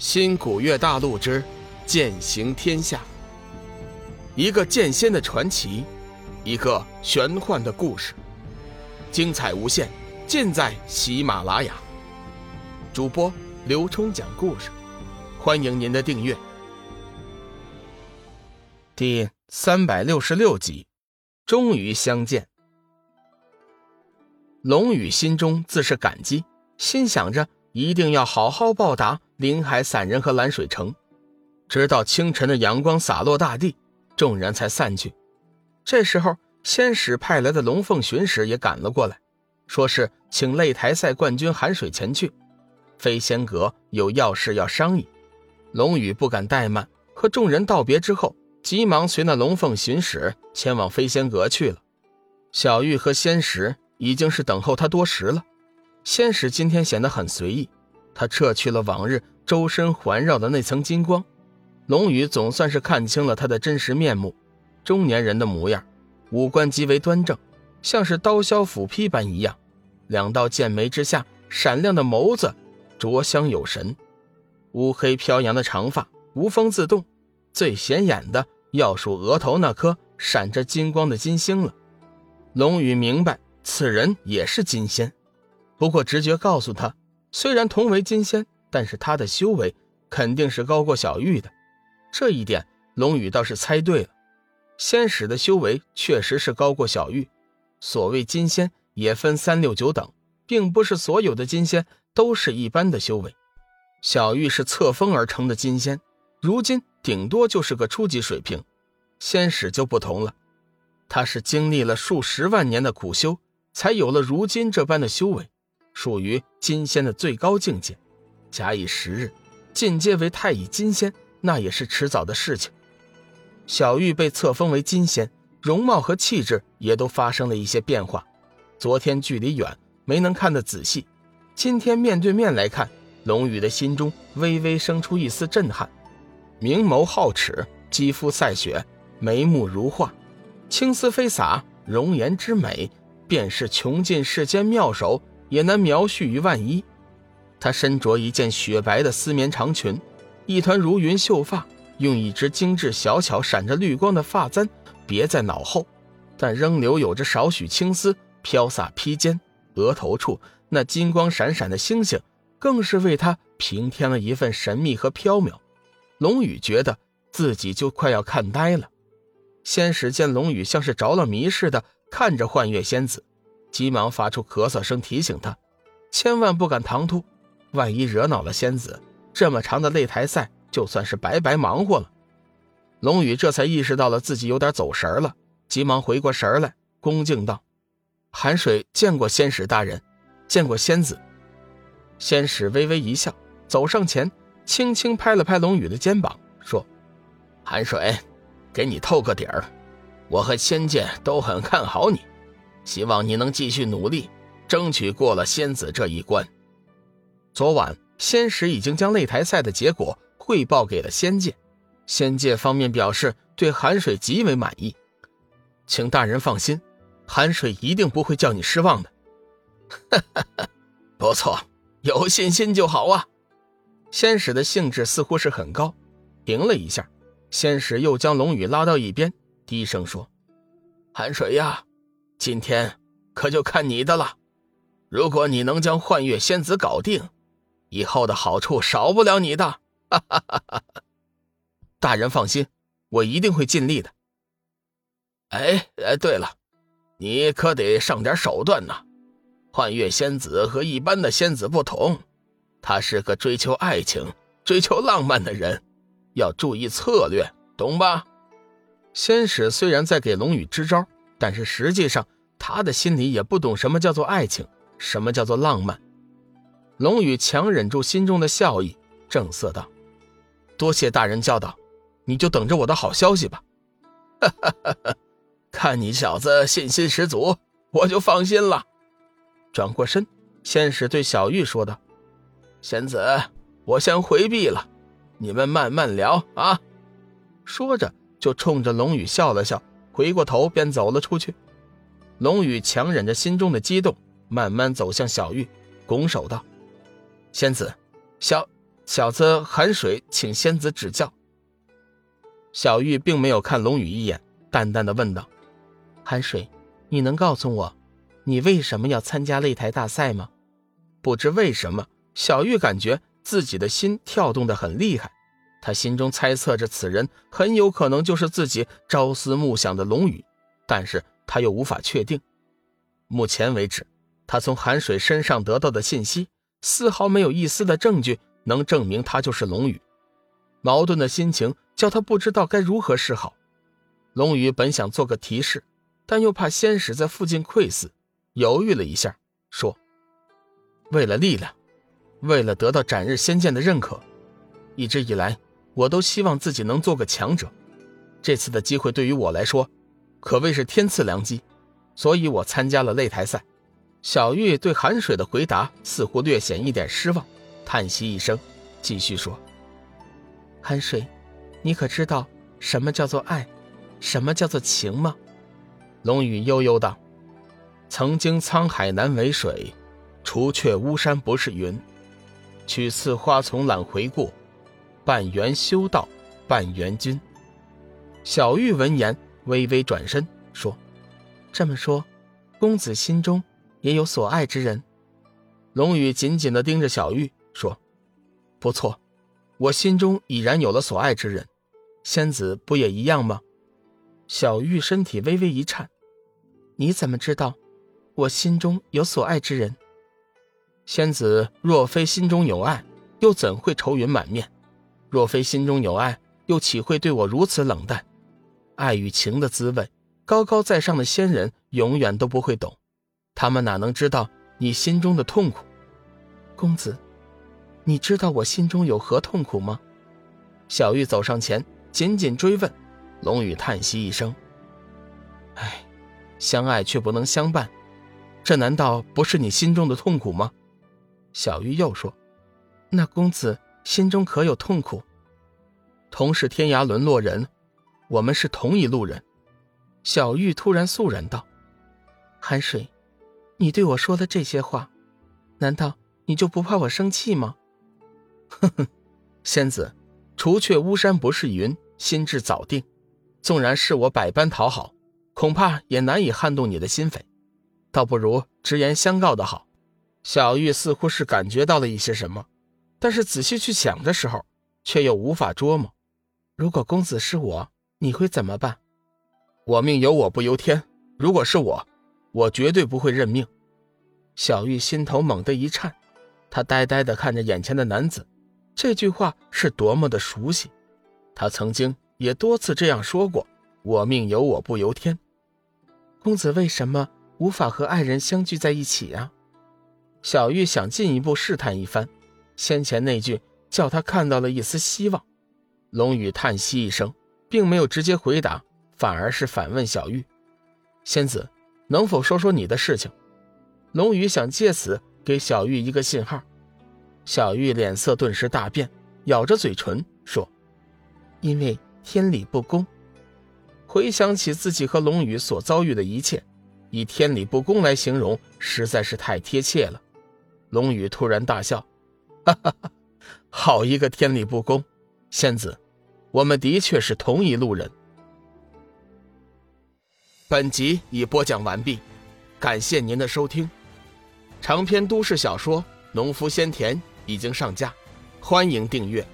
新古月大陆之剑行天下，一个剑仙的传奇，一个玄幻的故事，精彩无限，尽在喜马拉雅。主播刘冲讲故事，欢迎您的订阅。第三百六十六集，终于相见。龙宇心中自是感激，心想着一定要好好报答。林海散人和蓝水城，直到清晨的阳光洒落大地，众人才散去。这时候，仙使派来的龙凤巡使也赶了过来，说是请擂台赛冠军韩水前去。飞仙阁有要事要商议。龙宇不敢怠慢，和众人道别之后，急忙随那龙凤巡使前往飞仙阁去了。小玉和仙使已经是等候他多时了。仙使今天显得很随意。他撤去了往日周身环绕的那层金光，龙宇总算是看清了他的真实面目。中年人的模样，五官极为端正，像是刀削斧劈般一样。两道剑眉之下闪亮的眸子，灼香有神。乌黑飘扬的长发无风自动，最显眼的要数额头那颗闪着金光的金星了。龙宇明白此人也是金仙，不过直觉告诉他。虽然同为金仙，但是他的修为肯定是高过小玉的，这一点龙宇倒是猜对了。仙使的修为确实是高过小玉。所谓金仙也分三六九等，并不是所有的金仙都是一般的修为。小玉是册封而成的金仙，如今顶多就是个初级水平。仙使就不同了，他是经历了数十万年的苦修，才有了如今这般的修为。属于金仙的最高境界，假以时日，进阶为太乙金仙，那也是迟早的事情。小玉被册封为金仙，容貌和气质也都发生了一些变化。昨天距离远，没能看得仔细，今天面对面来看，龙宇的心中微微生出一丝震撼。明眸皓齿，肌肤赛雪，眉目如画，青丝飞洒，容颜之美，便是穷尽世间妙手。也难描叙于万一。她身着一件雪白的丝棉长裙，一团如云秀发用一只精致小巧、闪着绿光的发簪别在脑后，但仍留有着少许青丝飘洒披肩。额头处那金光闪闪的星星，更是为她平添了一份神秘和飘渺。龙宇觉得自己就快要看呆了。仙使见龙宇像是着了迷似的看着幻月仙子。急忙发出咳嗽声，提醒他，千万不敢唐突，万一惹恼了仙子，这么长的擂台赛就算是白白忙活了。龙宇这才意识到了自己有点走神了，急忙回过神来，恭敬道：“寒水见过仙使大人，见过仙子。”仙使微微一笑，走上前，轻轻拍了拍龙宇的肩膀，说：“寒水，给你透个底儿，我和仙界都很看好你。”希望你能继续努力，争取过了仙子这一关。昨晚仙使已经将擂台赛的结果汇报给了仙界，仙界方面表示对寒水极为满意，请大人放心，寒水一定不会叫你失望的。哈哈哈，不错，有信心就好啊。仙使的兴致似乎是很高，停了一下，仙使又将龙宇拉到一边，低声说：“寒水呀。”今天可就看你的了。如果你能将幻月仙子搞定，以后的好处少不了你的。哈哈哈哈大人放心，我一定会尽力的。哎哎，对了，你可得上点手段呐。幻月仙子和一般的仙子不同，她是个追求爱情、追求浪漫的人，要注意策略，懂吧？仙使虽然在给龙宇支招。但是实际上，他的心里也不懂什么叫做爱情，什么叫做浪漫。龙宇强忍住心中的笑意，正色道：“多谢大人教导，你就等着我的好消息吧。”哈哈哈哈看你小子信心十足，我就放心了。转过身，仙使对小玉说道：“仙子，我先回避了，你们慢慢聊啊。”说着，就冲着龙宇笑了笑。回过头便走了出去，龙宇强忍着心中的激动，慢慢走向小玉，拱手道：“仙子，小小子寒水，请仙子指教。小玉并没有看龙宇一眼，淡淡的问道：“寒水，你能告诉我，你为什么要参加擂台大赛吗？”不知为什么，小玉感觉自己的心跳动的很厉害。他心中猜测着，此人很有可能就是自己朝思暮想的龙宇，但是他又无法确定。目前为止，他从韩水身上得到的信息，丝毫没有一丝的证据能证明他就是龙宇。矛盾的心情叫他不知道该如何是好。龙宇本想做个提示，但又怕仙使在附近窥伺，犹豫了一下，说：“为了力量，为了得到斩日仙剑的认可，一直以来。”我都希望自己能做个强者，这次的机会对于我来说，可谓是天赐良机，所以我参加了擂台赛。小玉对韩水的回答似乎略显一点失望，叹息一声，继续说：“韩水，你可知道什么叫做爱，什么叫做情吗？”龙宇悠悠道：“曾经沧海难为水，除却巫山不是云。取次花丛懒回顾。”半缘修道，半缘君。小玉闻言，微微转身说：“这么说，公子心中也有所爱之人？”龙宇紧紧地盯着小玉说：“不错，我心中已然有了所爱之人。仙子不也一样吗？”小玉身体微微一颤：“你怎么知道我心中有所爱之人？仙子若非心中有爱，又怎会愁云满面？”若非心中有爱，又岂会对我如此冷淡？爱与情的滋味，高高在上的仙人永远都不会懂，他们哪能知道你心中的痛苦？公子，你知道我心中有何痛苦吗？小玉走上前，紧紧追问。龙宇叹息一声：“唉，相爱却不能相伴，这难道不是你心中的痛苦吗？”小玉又说：“那公子。”心中可有痛苦？同是天涯沦落人，我们是同一路人。小玉突然肃然道：“寒水，你对我说的这些话，难道你就不怕我生气吗？”呵呵，仙子，除却巫山不是云，心智早定。纵然是我百般讨好，恐怕也难以撼动你的心扉。倒不如直言相告的好。小玉似乎是感觉到了一些什么。但是仔细去想的时候，却又无法捉摸。如果公子是我，你会怎么办？我命由我不由天。如果是我，我绝对不会认命。小玉心头猛地一颤，她呆呆地看着眼前的男子。这句话是多么的熟悉，他曾经也多次这样说过：“我命由我不由天。”公子为什么无法和爱人相聚在一起呀？小玉想进一步试探一番。先前那句叫他看到了一丝希望，龙宇叹息一声，并没有直接回答，反而是反问小玉：“仙子，能否说说你的事情？”龙宇想借此给小玉一个信号。小玉脸色顿时大变，咬着嘴唇说：“因为天理不公。”回想起自己和龙宇所遭遇的一切，以“天理不公”来形容实在是太贴切了。龙宇突然大笑。哈哈哈，好一个天理不公！仙子，我们的确是同一路人。本集已播讲完毕，感谢您的收听。长篇都市小说《农夫先田》已经上架，欢迎订阅。